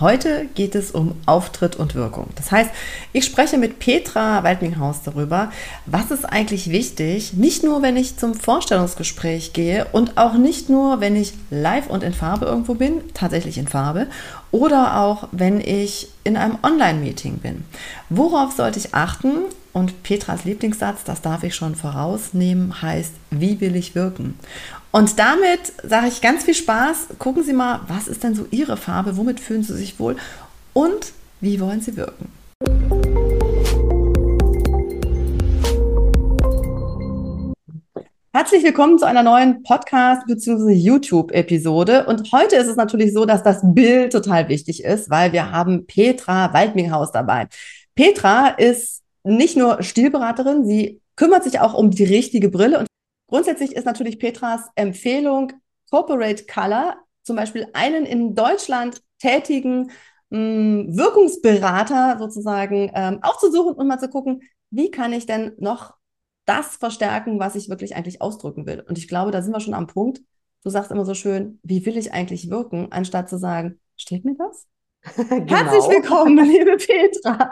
Heute geht es um Auftritt und Wirkung. Das heißt, ich spreche mit Petra Waldminghaus darüber, was ist eigentlich wichtig, nicht nur wenn ich zum Vorstellungsgespräch gehe und auch nicht nur, wenn ich live und in Farbe irgendwo bin, tatsächlich in Farbe, oder auch wenn ich in einem Online-Meeting bin. Worauf sollte ich achten? Und Petras Lieblingssatz, das darf ich schon vorausnehmen, heißt, wie will ich wirken? Und damit sage ich ganz viel Spaß. Gucken Sie mal, was ist denn so Ihre Farbe? Womit fühlen Sie sich wohl? Und wie wollen Sie wirken? Herzlich willkommen zu einer neuen Podcast- bzw. YouTube-Episode. Und heute ist es natürlich so, dass das Bild total wichtig ist, weil wir haben Petra Waldminghaus dabei. Petra ist nicht nur Stilberaterin, sie kümmert sich auch um die richtige Brille und Grundsätzlich ist natürlich Petras Empfehlung Corporate Color, zum Beispiel einen in Deutschland tätigen mh, hm, Wirkungsberater sozusagen ähm, aufzusuchen und mal zu gucken, wie kann ich denn noch das verstärken, was ich wirklich eigentlich ausdrücken will. Und ich glaube, da sind wir schon am Punkt. Du sagst immer so schön, wie will ich eigentlich wirken, anstatt zu sagen, steht mir das? genau. Herzlich willkommen, liebe Petra.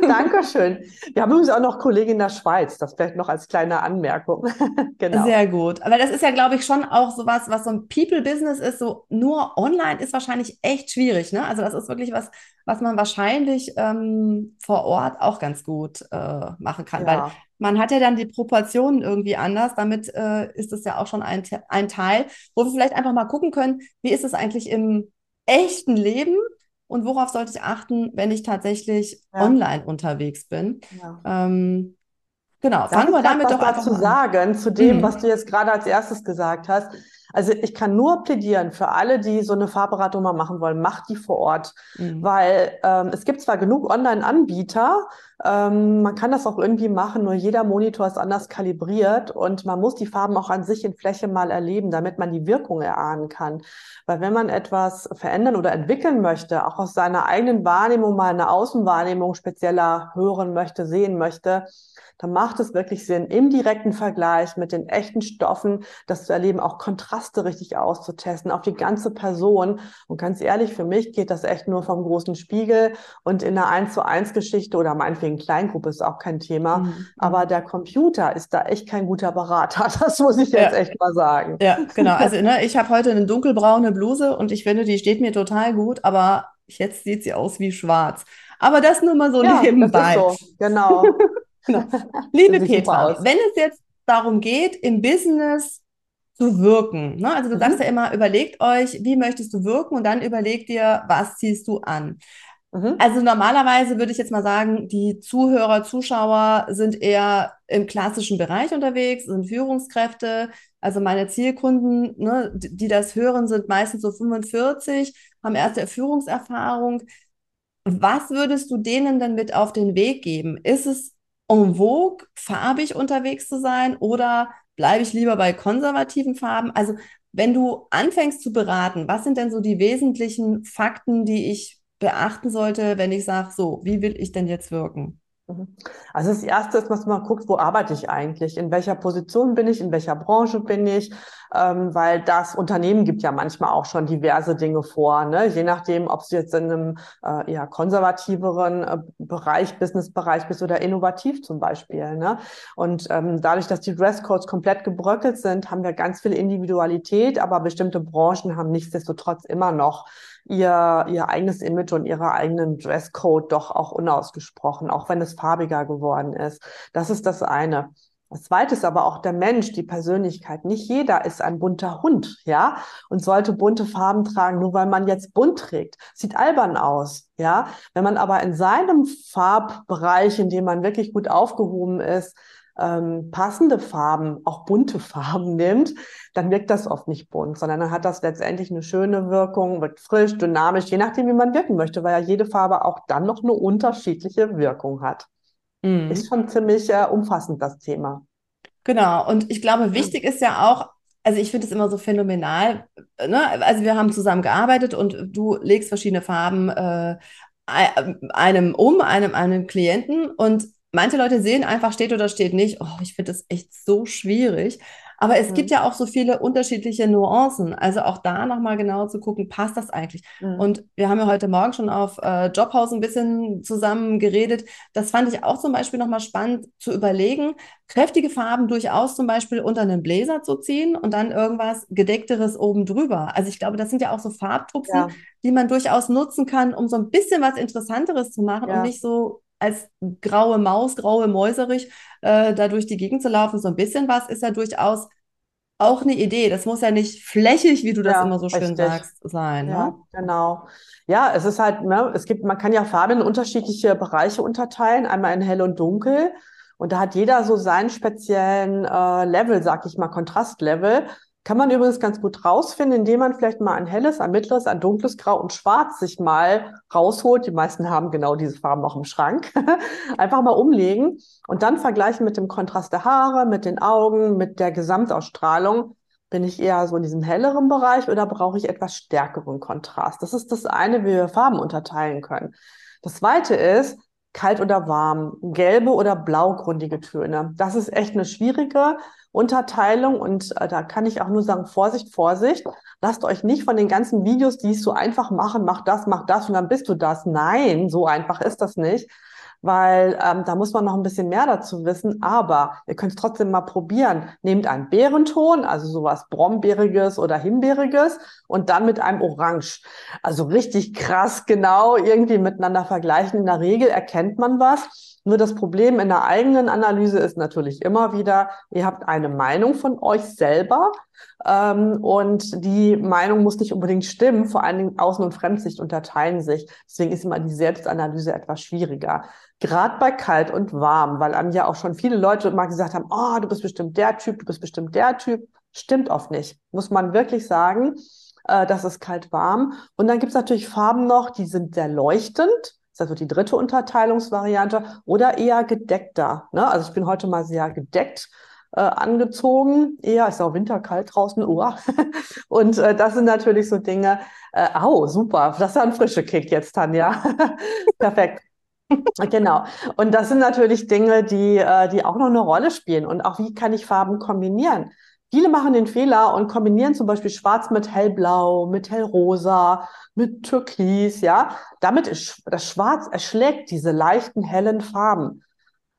Dankeschön. Wir haben übrigens auch noch Kollegen in der Schweiz, das vielleicht noch als kleine Anmerkung. genau. Sehr gut. Aber das ist ja, glaube ich, schon auch so was, was so ein People-Business ist. So nur online ist wahrscheinlich echt schwierig. Ne? Also das ist wirklich was, was man wahrscheinlich ähm, vor Ort auch ganz gut äh, machen kann. Ja. Weil man hat ja dann die Proportionen irgendwie anders. Damit äh, ist es ja auch schon ein, ein Teil, wo wir vielleicht einfach mal gucken können, wie ist es eigentlich im echten Leben? Und worauf sollte ich achten, wenn ich tatsächlich ja. online unterwegs bin. Ja. Ähm, genau, fangen wir damit doch einfach zu sagen zu dem, mhm. was du jetzt gerade als erstes gesagt hast. Also ich kann nur plädieren für alle, die so eine Fahrberatung mal machen wollen, macht die vor Ort, mhm. weil ähm, es gibt zwar genug Online-Anbieter, ähm, man kann das auch irgendwie machen, nur jeder Monitor ist anders kalibriert und man muss die Farben auch an sich in Fläche mal erleben, damit man die Wirkung erahnen kann. Weil wenn man etwas verändern oder entwickeln möchte, auch aus seiner eigenen Wahrnehmung mal eine Außenwahrnehmung spezieller hören möchte, sehen möchte, dann macht es wirklich Sinn, im direkten Vergleich mit den echten Stoffen das zu erleben, auch Kontraste richtig auszutesten auf die ganze Person. Und ganz ehrlich, für mich geht das echt nur vom großen Spiegel und in einer 1 zu 1 Geschichte oder meinetwegen Kleingruppe ist auch kein Thema. Mhm. Aber der Computer ist da echt kein guter Berater. Das muss ich jetzt ja. echt mal sagen. Ja, genau. Also ne, ich habe heute eine dunkelbraune Bluse und ich finde, die steht mir total gut, aber jetzt sieht sie aus wie schwarz. Aber das nur mal so ja, nebenbei. So. Genau. Genau. Liebe Petra, wenn es jetzt darum geht, im Business zu wirken, ne? also du mhm. sagst ja immer, überlegt euch, wie möchtest du wirken und dann überlegt dir, was ziehst du an. Mhm. Also normalerweise würde ich jetzt mal sagen, die Zuhörer, Zuschauer sind eher im klassischen Bereich unterwegs, sind Führungskräfte. Also meine Zielkunden, ne, die das hören, sind meistens so 45, haben erste Führungserfahrung. Was würdest du denen denn mit auf den Weg geben? Ist es en vogue, farbig unterwegs zu sein oder bleibe ich lieber bei konservativen Farben? Also wenn du anfängst zu beraten, was sind denn so die wesentlichen Fakten, die ich beachten sollte, wenn ich sage, so, wie will ich denn jetzt wirken? Mhm. Also das Erste ist, dass man guckt, wo arbeite ich eigentlich? In welcher Position bin ich? In welcher Branche bin ich? Ähm, weil das Unternehmen gibt ja manchmal auch schon diverse Dinge vor. Ne? Je nachdem, ob du jetzt in einem äh, eher konservativeren äh, Bereich, Businessbereich bist oder innovativ zum Beispiel. Ne? Und ähm, dadurch, dass die Dresscodes komplett gebröckelt sind, haben wir ganz viel Individualität, aber bestimmte Branchen haben nichtsdestotrotz immer noch ihr, ihr eigenes Image und ihre eigenen Dresscode doch auch unausgesprochen, auch wenn es farbiger geworden ist. Das ist das eine. Das zweite ist aber auch der Mensch, die Persönlichkeit. Nicht jeder ist ein bunter Hund, ja, und sollte bunte Farben tragen, nur weil man jetzt bunt trägt. Sieht albern aus, ja. Wenn man aber in seinem Farbbereich, in dem man wirklich gut aufgehoben ist, ähm, passende Farben, auch bunte Farben nimmt, dann wirkt das oft nicht bunt, sondern dann hat das letztendlich eine schöne Wirkung, wird frisch, dynamisch, je nachdem, wie man wirken möchte, weil ja jede Farbe auch dann noch eine unterschiedliche Wirkung hat. Mhm. Ist schon ziemlich äh, umfassend, das Thema. Genau, und ich glaube, wichtig ist ja auch, also ich finde es immer so phänomenal, ne? also wir haben zusammen gearbeitet und du legst verschiedene Farben äh, einem um, einem, einem Klienten und manche Leute sehen einfach, steht oder steht nicht. Oh, ich finde das echt so schwierig. Aber es mhm. gibt ja auch so viele unterschiedliche Nuancen. Also auch da nochmal genau zu gucken, passt das eigentlich? Mhm. Und wir haben ja heute Morgen schon auf äh, Jobhouse ein bisschen zusammen geredet. Das fand ich auch zum Beispiel nochmal spannend zu überlegen, kräftige Farben durchaus zum Beispiel unter einen Blazer zu ziehen und dann irgendwas gedeckteres oben drüber. Also ich glaube, das sind ja auch so Farbtupfen, ja. die man durchaus nutzen kann, um so ein bisschen was Interessanteres zu machen ja. und nicht so als graue Maus, graue Mäuserich äh, da durch die Gegend zu laufen. So ein bisschen was ist ja durchaus auch eine Idee. Das muss ja nicht flächig, wie du das ja, immer so schön richtig. sagst, sein. Ja, ne? genau. Ja, es ist halt, ne, es gibt, man kann ja Farben in unterschiedliche Bereiche unterteilen, einmal in hell und dunkel. Und da hat jeder so seinen speziellen äh, Level, sag ich mal, Kontrastlevel. Kann man übrigens ganz gut rausfinden, indem man vielleicht mal ein helles, ein mittleres, ein dunkles Grau und Schwarz sich mal rausholt. Die meisten haben genau diese Farben auch im Schrank. Einfach mal umlegen und dann vergleichen mit dem Kontrast der Haare, mit den Augen, mit der Gesamtausstrahlung. Bin ich eher so in diesem helleren Bereich oder brauche ich etwas stärkeren Kontrast? Das ist das eine, wie wir Farben unterteilen können. Das zweite ist, kalt oder warm, gelbe oder blaugründige Töne. Das ist echt eine schwierige Unterteilung und äh, da kann ich auch nur sagen, Vorsicht, Vorsicht. Lasst euch nicht von den ganzen Videos, die es so einfach machen, mach das, mach das und dann bist du das. Nein, so einfach ist das nicht weil ähm, da muss man noch ein bisschen mehr dazu wissen. Aber ihr könnt es trotzdem mal probieren. Nehmt einen Beerenton, also sowas Brombeeriges oder Himbeeriges und dann mit einem Orange. Also richtig krass genau irgendwie miteinander vergleichen. In der Regel erkennt man was. Nur das Problem in der eigenen Analyse ist natürlich immer wieder, ihr habt eine Meinung von euch selber ähm, und die Meinung muss nicht unbedingt stimmen. Vor allen Dingen Außen- und Fremdsicht unterteilen sich. Deswegen ist immer die Selbstanalyse etwas schwieriger. Gerade bei kalt und warm, weil einem ja auch schon viele Leute mal gesagt haben, oh, du bist bestimmt der Typ, du bist bestimmt der Typ. Stimmt oft nicht. Muss man wirklich sagen, äh, das ist kalt-warm. Und dann gibt es natürlich Farben noch, die sind sehr leuchtend. Das also die dritte Unterteilungsvariante oder eher gedeckter. Ne? Also ich bin heute mal sehr gedeckt äh, angezogen. Eher ist auch winterkalt draußen. Oh. Und äh, das sind natürlich so Dinge. Äh, au, super. Das ist ein frischer Kick jetzt, Tanja. Perfekt. Genau. Und das sind natürlich Dinge, die, äh, die auch noch eine Rolle spielen. Und auch wie kann ich Farben kombinieren? Viele machen den Fehler und kombinieren zum Beispiel Schwarz mit hellblau, mit hellrosa, mit Türkis, ja. Damit ist das Schwarz erschlägt diese leichten, hellen Farben.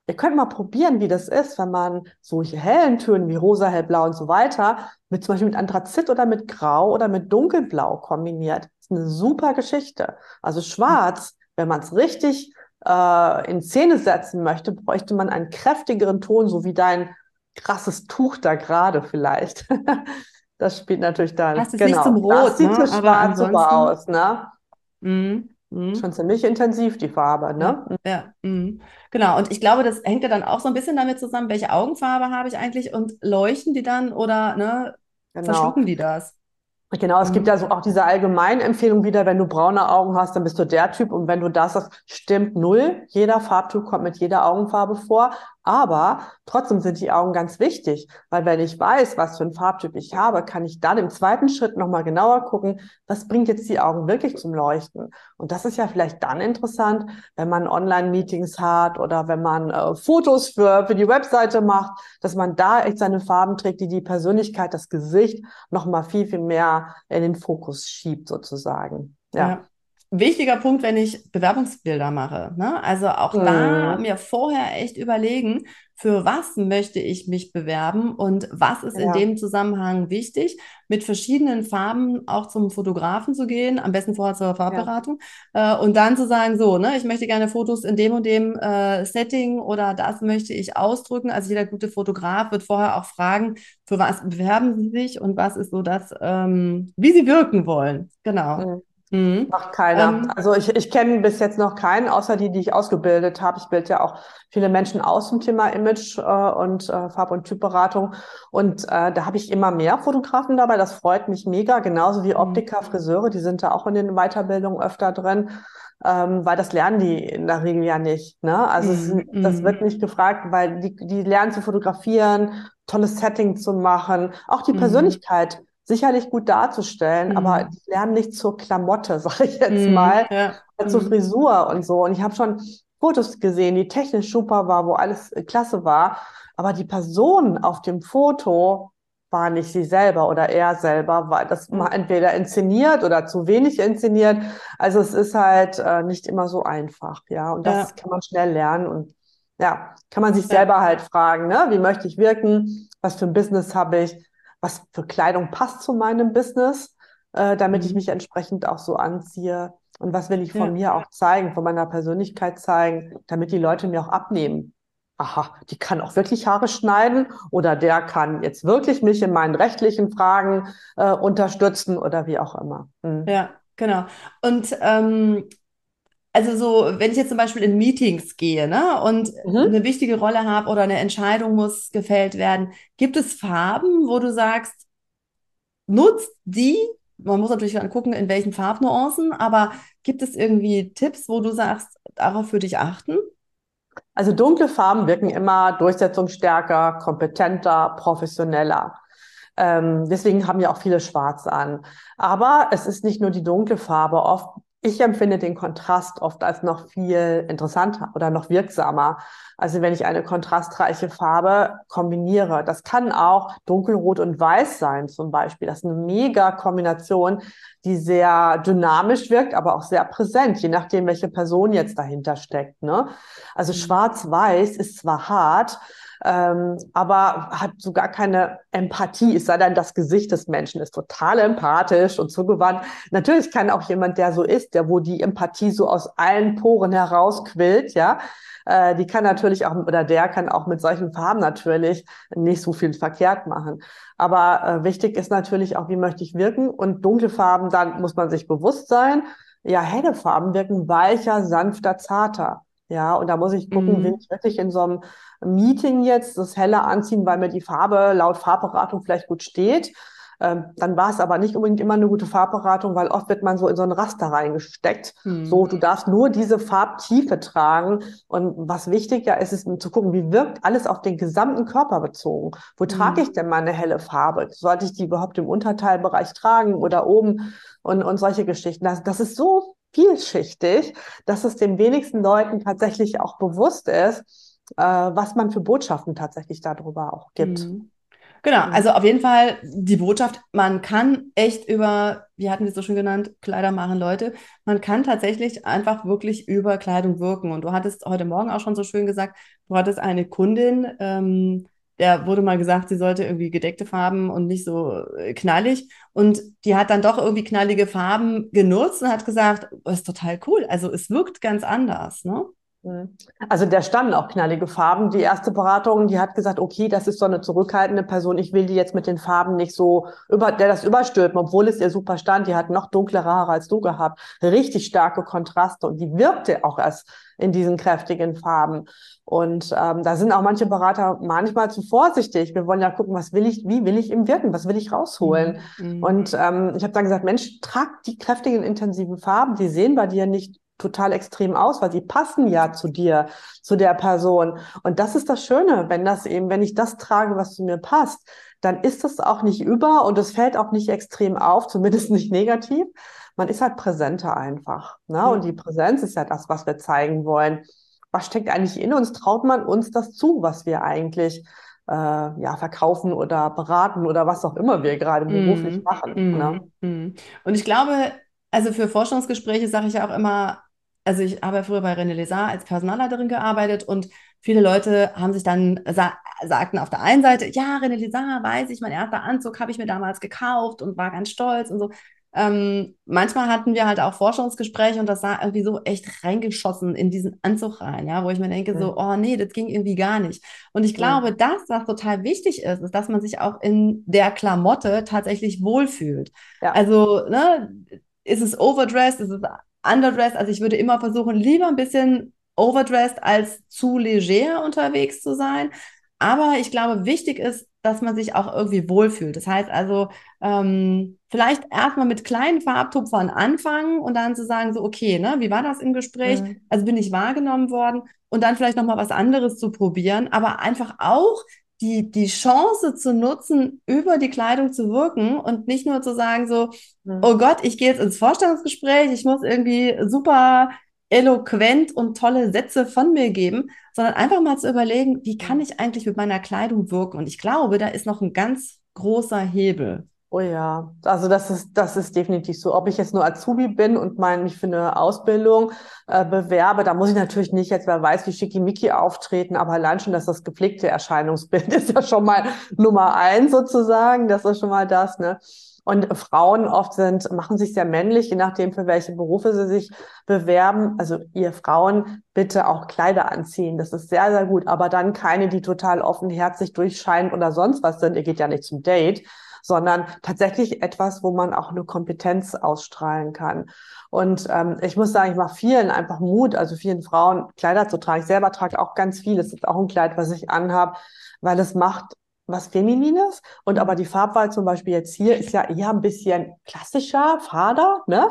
Ihr könnt mal probieren, wie das ist, wenn man solche hellen Töne wie rosa, hellblau und so weiter mit zum Beispiel mit Anthrazit oder mit Grau oder mit Dunkelblau kombiniert. Das ist eine super Geschichte. Also Schwarz, wenn man es richtig äh, in Szene setzen möchte, bräuchte man einen kräftigeren Ton, so wie dein krasses Tuch da gerade vielleicht. das spielt natürlich dann. Das ist genau. nicht zum Rot, das sieht ne? schwarz super aus, ne? Mhm. Mhm. Schon ziemlich intensiv, die Farbe, ne? Ja, ja. Mhm. genau. Und ich glaube, das hängt ja dann auch so ein bisschen damit zusammen, welche Augenfarbe habe ich eigentlich und leuchten die dann oder ne, genau. verschlucken die das? Genau, es gibt ja so auch diese Allgemeinempfehlung wieder, wenn du braune Augen hast, dann bist du der Typ. Und wenn du das sagst, stimmt null. Jeder Farbtyp kommt mit jeder Augenfarbe vor. Aber trotzdem sind die Augen ganz wichtig, weil wenn ich weiß, was für ein Farbtyp ich habe, kann ich dann im zweiten Schritt nochmal genauer gucken, was bringt jetzt die Augen wirklich zum Leuchten. Und das ist ja vielleicht dann interessant, wenn man Online-Meetings hat oder wenn man äh, Fotos für, für die Webseite macht, dass man da echt seine Farben trägt, die die Persönlichkeit, das Gesicht nochmal viel, viel mehr in den Fokus schiebt sozusagen. ja. ja wichtiger Punkt, wenn ich Bewerbungsbilder mache. Ne? Also auch mhm. da mir vorher echt überlegen, für was möchte ich mich bewerben und was ist ja. in dem Zusammenhang wichtig, mit verschiedenen Farben auch zum Fotografen zu gehen, am besten vorher zur Farbberatung ja. äh, und dann zu sagen, so, ne, ich möchte gerne Fotos in dem und dem äh, Setting oder das möchte ich ausdrücken. Also jeder gute Fotograf wird vorher auch fragen, für was bewerben Sie sich und was ist so das, ähm, wie Sie wirken wollen. Genau. Mhm. Mhm. Macht keiner. Ähm, also ich, ich kenne bis jetzt noch keinen, außer die, die ich ausgebildet habe. Ich bilde ja auch viele Menschen aus zum Thema Image äh, und äh, Farb- und Typberatung. Und äh, da habe ich immer mehr Fotografen dabei. Das freut mich mega. Genauso wie mhm. Optiker, Friseure, die sind da auch in den Weiterbildungen öfter drin. Ähm, weil das lernen die in der Regel ja nicht. Ne? Also mm, es, das wird nicht gefragt, weil die, die lernen zu fotografieren, tolles Setting zu machen, auch die mm. Persönlichkeit sicherlich gut darzustellen, mhm. aber die lernen nicht zur Klamotte, sage ich jetzt mhm, mal, ja. zur mhm. Frisur und so. Und ich habe schon Fotos gesehen, die technisch super war, wo alles äh, klasse war, aber die Person auf dem Foto war nicht sie selber oder er selber, war das mal entweder inszeniert oder zu wenig inszeniert. Also es ist halt äh, nicht immer so einfach, ja. Und das ja. kann man schnell lernen und ja, kann man sich selber halt fragen, ne? Wie möchte ich wirken? Was für ein Business habe ich? Was für Kleidung passt zu meinem Business, äh, damit mhm. ich mich entsprechend auch so anziehe? Und was will ich von ja. mir auch zeigen, von meiner Persönlichkeit zeigen, damit die Leute mir auch abnehmen? aha, die kann auch wirklich Haare schneiden oder der kann jetzt wirklich mich in meinen rechtlichen Fragen äh, unterstützen oder wie auch immer. Mhm. Ja, genau. Und ähm, also so, wenn ich jetzt zum Beispiel in Meetings gehe, ne, und mhm. eine wichtige Rolle habe oder eine Entscheidung muss gefällt werden, gibt es Farben, wo du sagst, nutzt die? Man muss natürlich dann gucken, in welchen Farbnuancen, aber gibt es irgendwie Tipps, wo du sagst, darauf würde ich achten? Also dunkle Farben wirken immer durchsetzungsstärker, kompetenter, professioneller. Ähm, deswegen haben ja auch viele schwarz an. Aber es ist nicht nur die dunkle Farbe. Oft ich empfinde den Kontrast oft als noch viel interessanter oder noch wirksamer. Also wenn ich eine kontrastreiche Farbe kombiniere, das kann auch dunkelrot und weiß sein zum Beispiel. Das ist eine mega Kombination, die sehr dynamisch wirkt, aber auch sehr präsent, je nachdem, welche Person jetzt dahinter steckt. Ne? Also mhm. schwarz-weiß ist zwar hart, ähm, aber hat so gar keine Empathie, es sei denn, das Gesicht des Menschen ist total empathisch und zugewandt. Natürlich kann auch jemand, der so ist, der wo die Empathie so aus allen Poren herausquillt, ja, äh, die kann natürlich auch, oder der kann auch mit solchen Farben natürlich nicht so viel verkehrt machen. Aber äh, wichtig ist natürlich auch, wie möchte ich wirken und dunkle Farben, dann muss man sich bewusst sein, ja, helle Farben wirken weicher, sanfter, zarter. Ja, und da muss ich gucken, mhm. bin ich wirklich in so einem Meeting jetzt das helle anziehen, weil mir die Farbe laut Farbberatung vielleicht gut steht. Ähm, dann war es aber nicht unbedingt immer eine gute Farbberatung, weil oft wird man so in so ein Raster reingesteckt. Mhm. So, du darfst nur diese Farbtiefe tragen. Und was wichtiger ist, ist zu gucken, wie wirkt alles auf den gesamten Körper bezogen. Wo mhm. trage ich denn meine helle Farbe? Sollte ich die überhaupt im Unterteilbereich tragen oder oben? Und, und solche Geschichten. Das, das ist so vielschichtig, dass es den wenigsten Leuten tatsächlich auch bewusst ist, äh, was man für Botschaften tatsächlich darüber auch gibt. Mhm. Genau, mhm. also auf jeden Fall die Botschaft, man kann echt über, wie hatten wir es so schon genannt, Kleider machen Leute, man kann tatsächlich einfach wirklich über Kleidung wirken. Und du hattest heute Morgen auch schon so schön gesagt, du hattest eine Kundin, ähm, der wurde mal gesagt, sie sollte irgendwie gedeckte Farben und nicht so äh, knallig. Und die hat dann doch irgendwie knallige Farben genutzt und hat gesagt, oh, ist total cool. Also es wirkt ganz anders, ne? Mhm. Also der standen auch knallige Farben. Die erste Beratung, die hat gesagt, okay, das ist so eine zurückhaltende Person. Ich will die jetzt mit den Farben nicht so über, der das überstülpen, obwohl es ihr super stand. Die hat noch dunklere Haare als du gehabt. Richtig starke Kontraste und die wirkte auch erst in diesen kräftigen Farben. Und ähm, da sind auch manche Berater manchmal zu vorsichtig. Wir wollen ja gucken, was will ich, wie will ich im Wirken, was will ich rausholen. Mhm. Und ähm, ich habe dann gesagt, Mensch, trag die kräftigen, intensiven Farben, die sehen bei dir nicht total extrem aus, weil sie passen ja zu dir, zu der Person. Und das ist das Schöne, wenn das eben, wenn ich das trage, was zu mir passt, dann ist das auch nicht über und es fällt auch nicht extrem auf, zumindest nicht negativ. Man ist halt präsenter einfach. Ne? Ja. Und die Präsenz ist ja das, was wir zeigen wollen. Was steckt eigentlich in uns? Traut man uns das zu, was wir eigentlich äh, ja, verkaufen oder beraten oder was auch immer wir gerade beruflich mm, machen. Mm, ne? mm. Und ich glaube, also für Forschungsgespräche sage ich ja auch immer, also ich habe früher bei René Lézard als Personalleiterin gearbeitet und viele Leute haben sich dann sa sagten auf der einen Seite, ja, René Lézard, weiß ich, mein erster Anzug habe ich mir damals gekauft und war ganz stolz und so. Ähm, manchmal hatten wir halt auch Forschungsgespräche und das sah irgendwie so echt reingeschossen in diesen Anzug rein, ja, wo ich mir denke, mhm. so, oh nee, das ging irgendwie gar nicht. Und ich glaube, mhm. das, was total wichtig ist, ist, dass man sich auch in der Klamotte tatsächlich wohlfühlt. Ja. Also, ne, ist es overdressed, ist es underdressed. Also ich würde immer versuchen, lieber ein bisschen overdressed als zu leger unterwegs zu sein. Aber ich glaube, wichtig ist, dass man sich auch irgendwie wohlfühlt. Das heißt also, ähm, vielleicht erstmal mit kleinen Farbtupfern anfangen und dann zu sagen, so, okay, ne, wie war das im Gespräch? Mhm. Also bin ich wahrgenommen worden und dann vielleicht nochmal was anderes zu probieren, aber einfach auch die, die Chance zu nutzen, über die Kleidung zu wirken und nicht nur zu sagen so, oh Gott, ich gehe jetzt ins Vorstellungsgespräch, ich muss irgendwie super eloquent und tolle Sätze von mir geben, sondern einfach mal zu überlegen, wie kann ich eigentlich mit meiner Kleidung wirken? Und ich glaube, da ist noch ein ganz großer Hebel. Oh ja, also das ist, das ist definitiv so. Ob ich jetzt nur Azubi bin und mein, mich für eine Ausbildung äh, bewerbe, da muss ich natürlich nicht jetzt, wer weiß, wie schickimicki auftreten, aber allein schon, dass das gepflegte Erscheinungsbild ist ja schon mal Nummer eins sozusagen. Das ist schon mal das, ne? Und Frauen oft sind, machen sich sehr männlich, je nachdem, für welche Berufe sie sich bewerben. Also ihr Frauen bitte auch Kleider anziehen. Das ist sehr, sehr gut. Aber dann keine, die total offenherzig durchscheinen oder sonst was sind. Ihr geht ja nicht zum Date, sondern tatsächlich etwas, wo man auch eine Kompetenz ausstrahlen kann. Und ähm, ich muss sagen, ich mache vielen einfach Mut, also vielen Frauen Kleider zu tragen. Ich selber trage auch ganz viel. Es ist auch ein Kleid, was ich anhabe, weil es macht was Feminines. Und aber die Farbwahl zum Beispiel jetzt hier ist ja eher ein bisschen klassischer, fader, ne?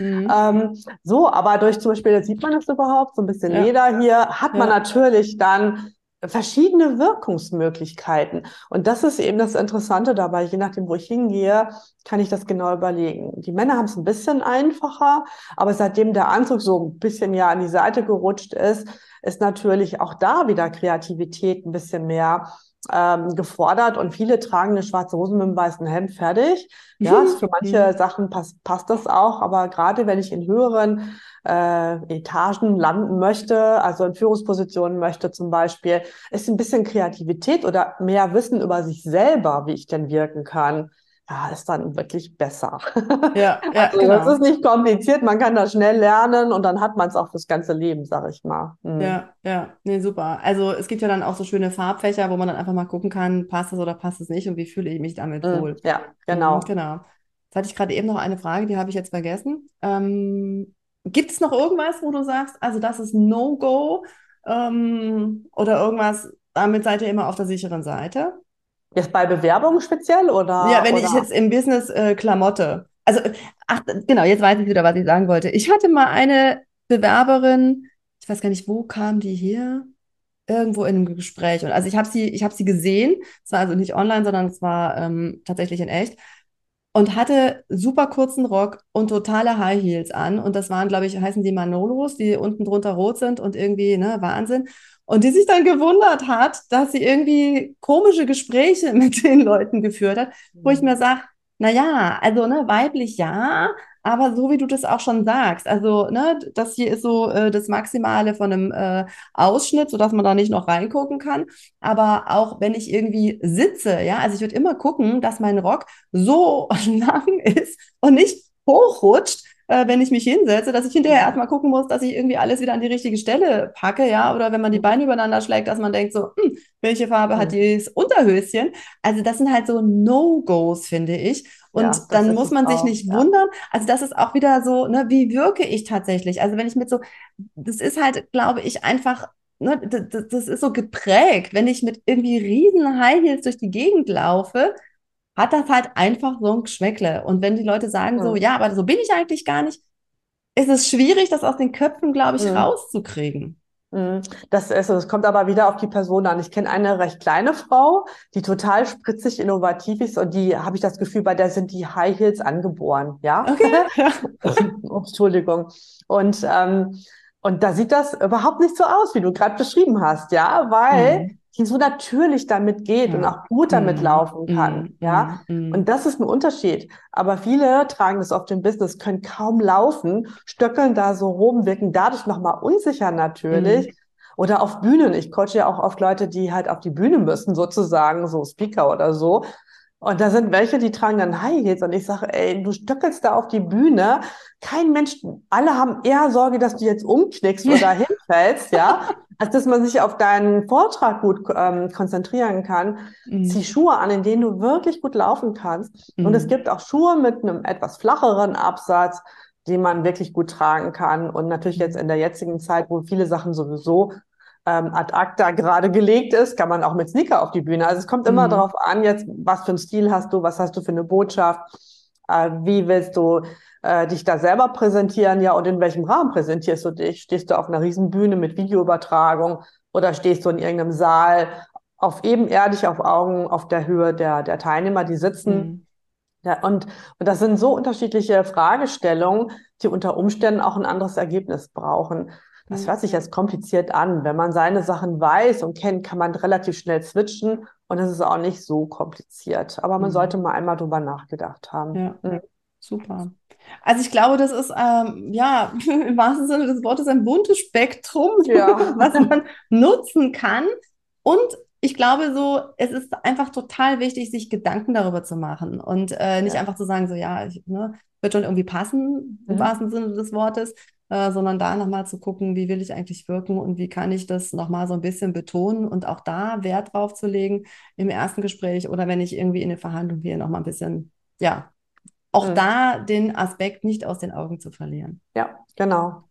Mhm. ähm, so, aber durch zum Beispiel, jetzt sieht man das überhaupt, so ein bisschen ja. Leder hier, hat ja. man natürlich dann verschiedene Wirkungsmöglichkeiten. Und das ist eben das Interessante dabei. Je nachdem, wo ich hingehe, kann ich das genau überlegen. Die Männer haben es ein bisschen einfacher, aber seitdem der Anzug so ein bisschen ja an die Seite gerutscht ist, ist natürlich auch da wieder Kreativität ein bisschen mehr ähm, gefordert und viele tragen eine schwarze Hose mit einem weißen Hemd fertig. Ja, für manche Sachen passt, passt das auch, aber gerade wenn ich in höheren äh, Etagen landen möchte, also in Führungspositionen möchte zum Beispiel, ist ein bisschen Kreativität oder mehr Wissen über sich selber, wie ich denn wirken kann ja, ist dann wirklich besser. Ja, ja also genau. das ist nicht kompliziert, man kann das schnell lernen und dann hat man es auch fürs ganze Leben, sag ich mal. Mhm. Ja, ja, nee, super. Also es gibt ja dann auch so schöne Farbfächer, wo man dann einfach mal gucken kann, passt es oder passt es nicht und wie fühle ich mich damit mhm. wohl. Ja, genau. Mhm, genau. Jetzt hatte ich gerade eben noch eine Frage, die habe ich jetzt vergessen. Ähm, gibt es noch irgendwas, wo du sagst, also das ist No-Go ähm, oder irgendwas, damit seid ihr immer auf der sicheren Seite? Jetzt bei Bewerbungen speziell oder? Ja, wenn oder? ich jetzt im Business äh, Klamotte. Also, ach, genau, jetzt weiß ich wieder, was ich sagen wollte. Ich hatte mal eine Bewerberin, ich weiß gar nicht, wo kam die hier? Irgendwo in einem Gespräch. Und also ich habe sie, ich habe sie gesehen. Es war also nicht online, sondern es war ähm, tatsächlich in echt. Und hatte super kurzen Rock und totale High Heels an. Und das waren, glaube ich, heißen die Manolos, die unten drunter rot sind und irgendwie, ne, Wahnsinn. Und die sich dann gewundert hat, dass sie irgendwie komische Gespräche mit den Leuten geführt hat, wo ich mhm. mir sage, na ja, also ne, weiblich ja, aber so wie du das auch schon sagst, also ne, das hier ist so äh, das Maximale von einem äh, Ausschnitt, sodass man da nicht noch reingucken kann. Aber auch wenn ich irgendwie sitze, ja, also ich würde immer gucken, dass mein Rock so lang ist und nicht hochrutscht, äh, wenn ich mich hinsetze, dass ich hinterher erstmal gucken muss, dass ich irgendwie alles wieder an die richtige Stelle packe, ja, oder wenn man die mhm. Beine übereinander schlägt, dass man denkt so, hm, welche Farbe hat dieses Unterhöschen? Also das sind halt so No-Gos, finde ich. Und ja, dann muss man sich auch, nicht ja. wundern. Also das ist auch wieder so, ne, wie wirke ich tatsächlich? Also wenn ich mit so, das ist halt, glaube ich, einfach Ne, das, das, ist so geprägt. Wenn ich mit irgendwie riesen High Heels durch die Gegend laufe, hat das halt einfach so ein Geschmäckle. Und wenn die Leute sagen mhm. so, ja, aber so bin ich eigentlich gar nicht, ist es schwierig, das aus den Köpfen, glaube ich, mhm. rauszukriegen. Mhm. Das ist, es kommt aber wieder auf die Person an. Ich kenne eine recht kleine Frau, die total spritzig innovativ ist und die habe ich das Gefühl, bei der sind die High Heels angeboren, ja? Okay. Entschuldigung. Und ähm, und da sieht das überhaupt nicht so aus, wie du gerade beschrieben hast, ja, weil mhm die so natürlich damit geht ja. und auch gut damit mhm. laufen kann. Mhm. Ja. Mhm. Und das ist ein Unterschied. Aber viele tragen das auf dem Business, können kaum laufen, stöckeln da so rum, wirken dadurch nochmal unsicher natürlich. Mhm. Oder auf Bühnen. Ich coache ja auch oft Leute, die halt auf die Bühne müssen, sozusagen, so Speaker oder so. Und da sind welche, die tragen dann High Heels und ich sage, ey, du stöckelst da auf die Bühne. Kein Mensch, alle haben eher Sorge, dass du jetzt umknickst oder hinfällst, ja, als dass man sich auf deinen Vortrag gut ähm, konzentrieren kann. Mhm. Zieh Schuhe an, in denen du wirklich gut laufen kannst. Mhm. Und es mhm. gibt auch Schuhe mit einem etwas flacheren Absatz, die man wirklich gut tragen kann. Und natürlich jetzt in der jetzigen Zeit, wo viele Sachen sowieso ähm, ad acta gerade gelegt ist, kann man auch mit Sneaker auf die Bühne. Also es kommt immer mhm. darauf an, jetzt, was für einen Stil hast du, was hast du für eine Botschaft, äh, wie willst du äh, dich da selber präsentieren, ja, und in welchem Rahmen präsentierst du dich? Stehst du auf einer riesen Bühne mit Videoübertragung oder stehst du in irgendeinem Saal auf ebenerdig, auf Augen, auf der Höhe der, der Teilnehmer, die sitzen? Mhm. Ja, und, und das sind so unterschiedliche Fragestellungen, die unter Umständen auch ein anderes Ergebnis brauchen. Das hört sich jetzt kompliziert an. Wenn man seine Sachen weiß und kennt, kann man relativ schnell switchen und es ist auch nicht so kompliziert. Aber man mhm. sollte mal einmal drüber nachgedacht haben. Ja, mhm. super. Also ich glaube, das ist ähm, ja im wahrsten Sinne des Wortes ein buntes Spektrum, ja. was man nutzen kann. Und ich glaube so, es ist einfach total wichtig, sich Gedanken darüber zu machen und äh, nicht ja. einfach zu sagen, so ja, ich, ne, wird schon irgendwie passen, im mhm. wahrsten Sinne des Wortes, äh, sondern da nochmal zu gucken, wie will ich eigentlich wirken und wie kann ich das nochmal so ein bisschen betonen und auch da Wert drauf zu legen im ersten Gespräch oder wenn ich irgendwie in eine Verhandlung gehe, nochmal ein bisschen, ja, auch mhm. da den Aspekt nicht aus den Augen zu verlieren. Ja, genau.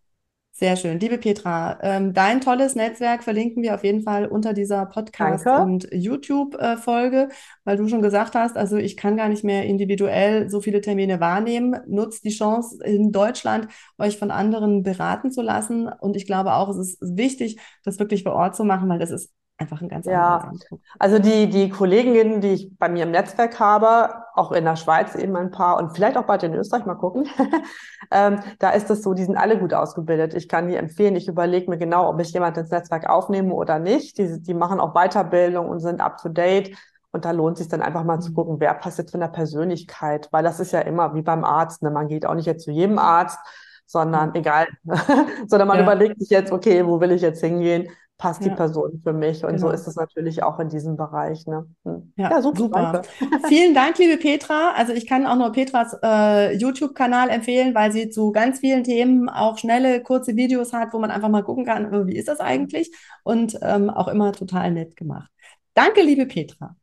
Sehr schön. Liebe Petra, ähm, dein tolles Netzwerk verlinken wir auf jeden Fall unter dieser Podcast- Danke. und YouTube-Folge, weil du schon gesagt hast, also ich kann gar nicht mehr individuell so viele Termine wahrnehmen. Nutzt die Chance in Deutschland, euch von anderen beraten zu lassen. Und ich glaube auch, es ist wichtig, das wirklich vor Ort zu machen, weil das ist einfach ein ganz ja. anderer Also die, die Kolleginnen, die ich bei mir im Netzwerk habe, auch in der Schweiz eben ein paar und vielleicht auch bald in Österreich, mal gucken, ähm, da ist es so, die sind alle gut ausgebildet. Ich kann die empfehlen. Ich überlege mir genau, ob ich jemand ins Netzwerk aufnehme oder nicht. Die, die machen auch Weiterbildung und sind up to date. Und da lohnt sich dann einfach mal zu mhm. gucken, wer passt jetzt von der Persönlichkeit, weil das ist ja immer wie beim Arzt. Ne? Man geht auch nicht jetzt zu jedem Arzt, sondern mhm. egal, sondern man ja. überlegt sich jetzt, okay, wo will ich jetzt hingehen? Passt ja. die Person für mich. Und genau. so ist es natürlich auch in diesem Bereich. Ne? Hm. Ja, ja, super. super. Vielen Dank, liebe Petra. Also ich kann auch nur Petras äh, YouTube-Kanal empfehlen, weil sie zu ganz vielen Themen auch schnelle, kurze Videos hat, wo man einfach mal gucken kann, äh, wie ist das eigentlich? Und ähm, auch immer total nett gemacht. Danke, liebe Petra.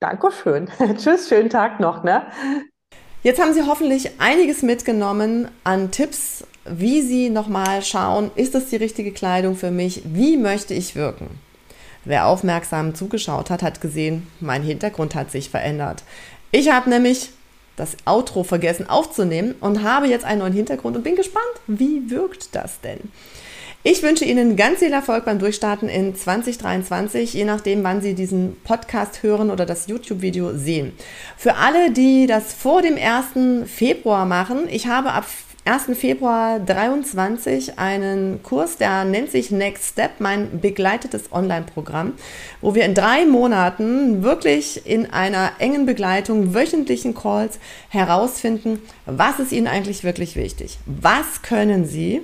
Dankeschön. Tschüss, schönen Tag noch. Ne? Jetzt haben Sie hoffentlich einiges mitgenommen an Tipps wie Sie nochmal schauen, ist das die richtige Kleidung für mich? Wie möchte ich wirken? Wer aufmerksam zugeschaut hat, hat gesehen, mein Hintergrund hat sich verändert. Ich habe nämlich das Outro vergessen aufzunehmen und habe jetzt einen neuen Hintergrund und bin gespannt, wie wirkt das denn? Ich wünsche Ihnen ganz viel Erfolg beim Durchstarten in 2023, je nachdem, wann Sie diesen Podcast hören oder das YouTube-Video sehen. Für alle, die das vor dem 1. Februar machen, ich habe ab 1. Februar 23 einen Kurs, der nennt sich Next Step, mein begleitetes Online-Programm, wo wir in drei Monaten wirklich in einer engen Begleitung, wöchentlichen Calls herausfinden, was ist Ihnen eigentlich wirklich wichtig? Was können Sie?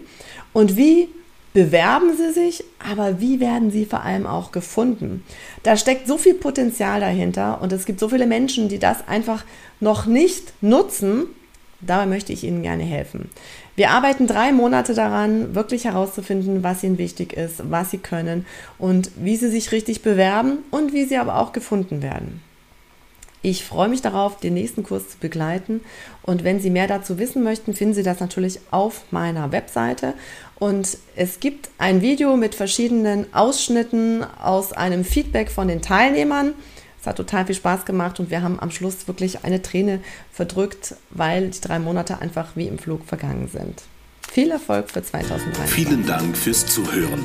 Und wie bewerben Sie sich, aber wie werden Sie vor allem auch gefunden? Da steckt so viel Potenzial dahinter und es gibt so viele Menschen, die das einfach noch nicht nutzen Dabei möchte ich Ihnen gerne helfen. Wir arbeiten drei Monate daran, wirklich herauszufinden, was Ihnen wichtig ist, was Sie können und wie Sie sich richtig bewerben und wie Sie aber auch gefunden werden. Ich freue mich darauf, den nächsten Kurs zu begleiten. Und wenn Sie mehr dazu wissen möchten, finden Sie das natürlich auf meiner Webseite. Und es gibt ein Video mit verschiedenen Ausschnitten aus einem Feedback von den Teilnehmern. Es hat total viel Spaß gemacht und wir haben am Schluss wirklich eine Träne verdrückt, weil die drei Monate einfach wie im Flug vergangen sind. Viel Erfolg für 2023. Vielen Dank fürs Zuhören.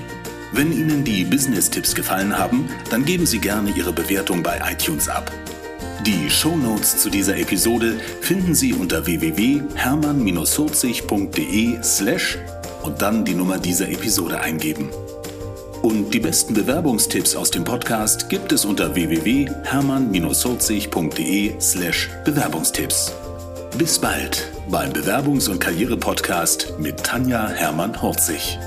Wenn Ihnen die Business-Tipps gefallen haben, dann geben Sie gerne Ihre Bewertung bei iTunes ab. Die Show Notes zu dieser Episode finden Sie unter www.hermann-40.de slash und dann die Nummer dieser Episode eingeben. Und die besten Bewerbungstipps aus dem Podcast gibt es unter www.hermann-holzig.de Bewerbungstipps. Bis bald beim Bewerbungs- und Karriere-Podcast mit Tanja Hermann-Horzig.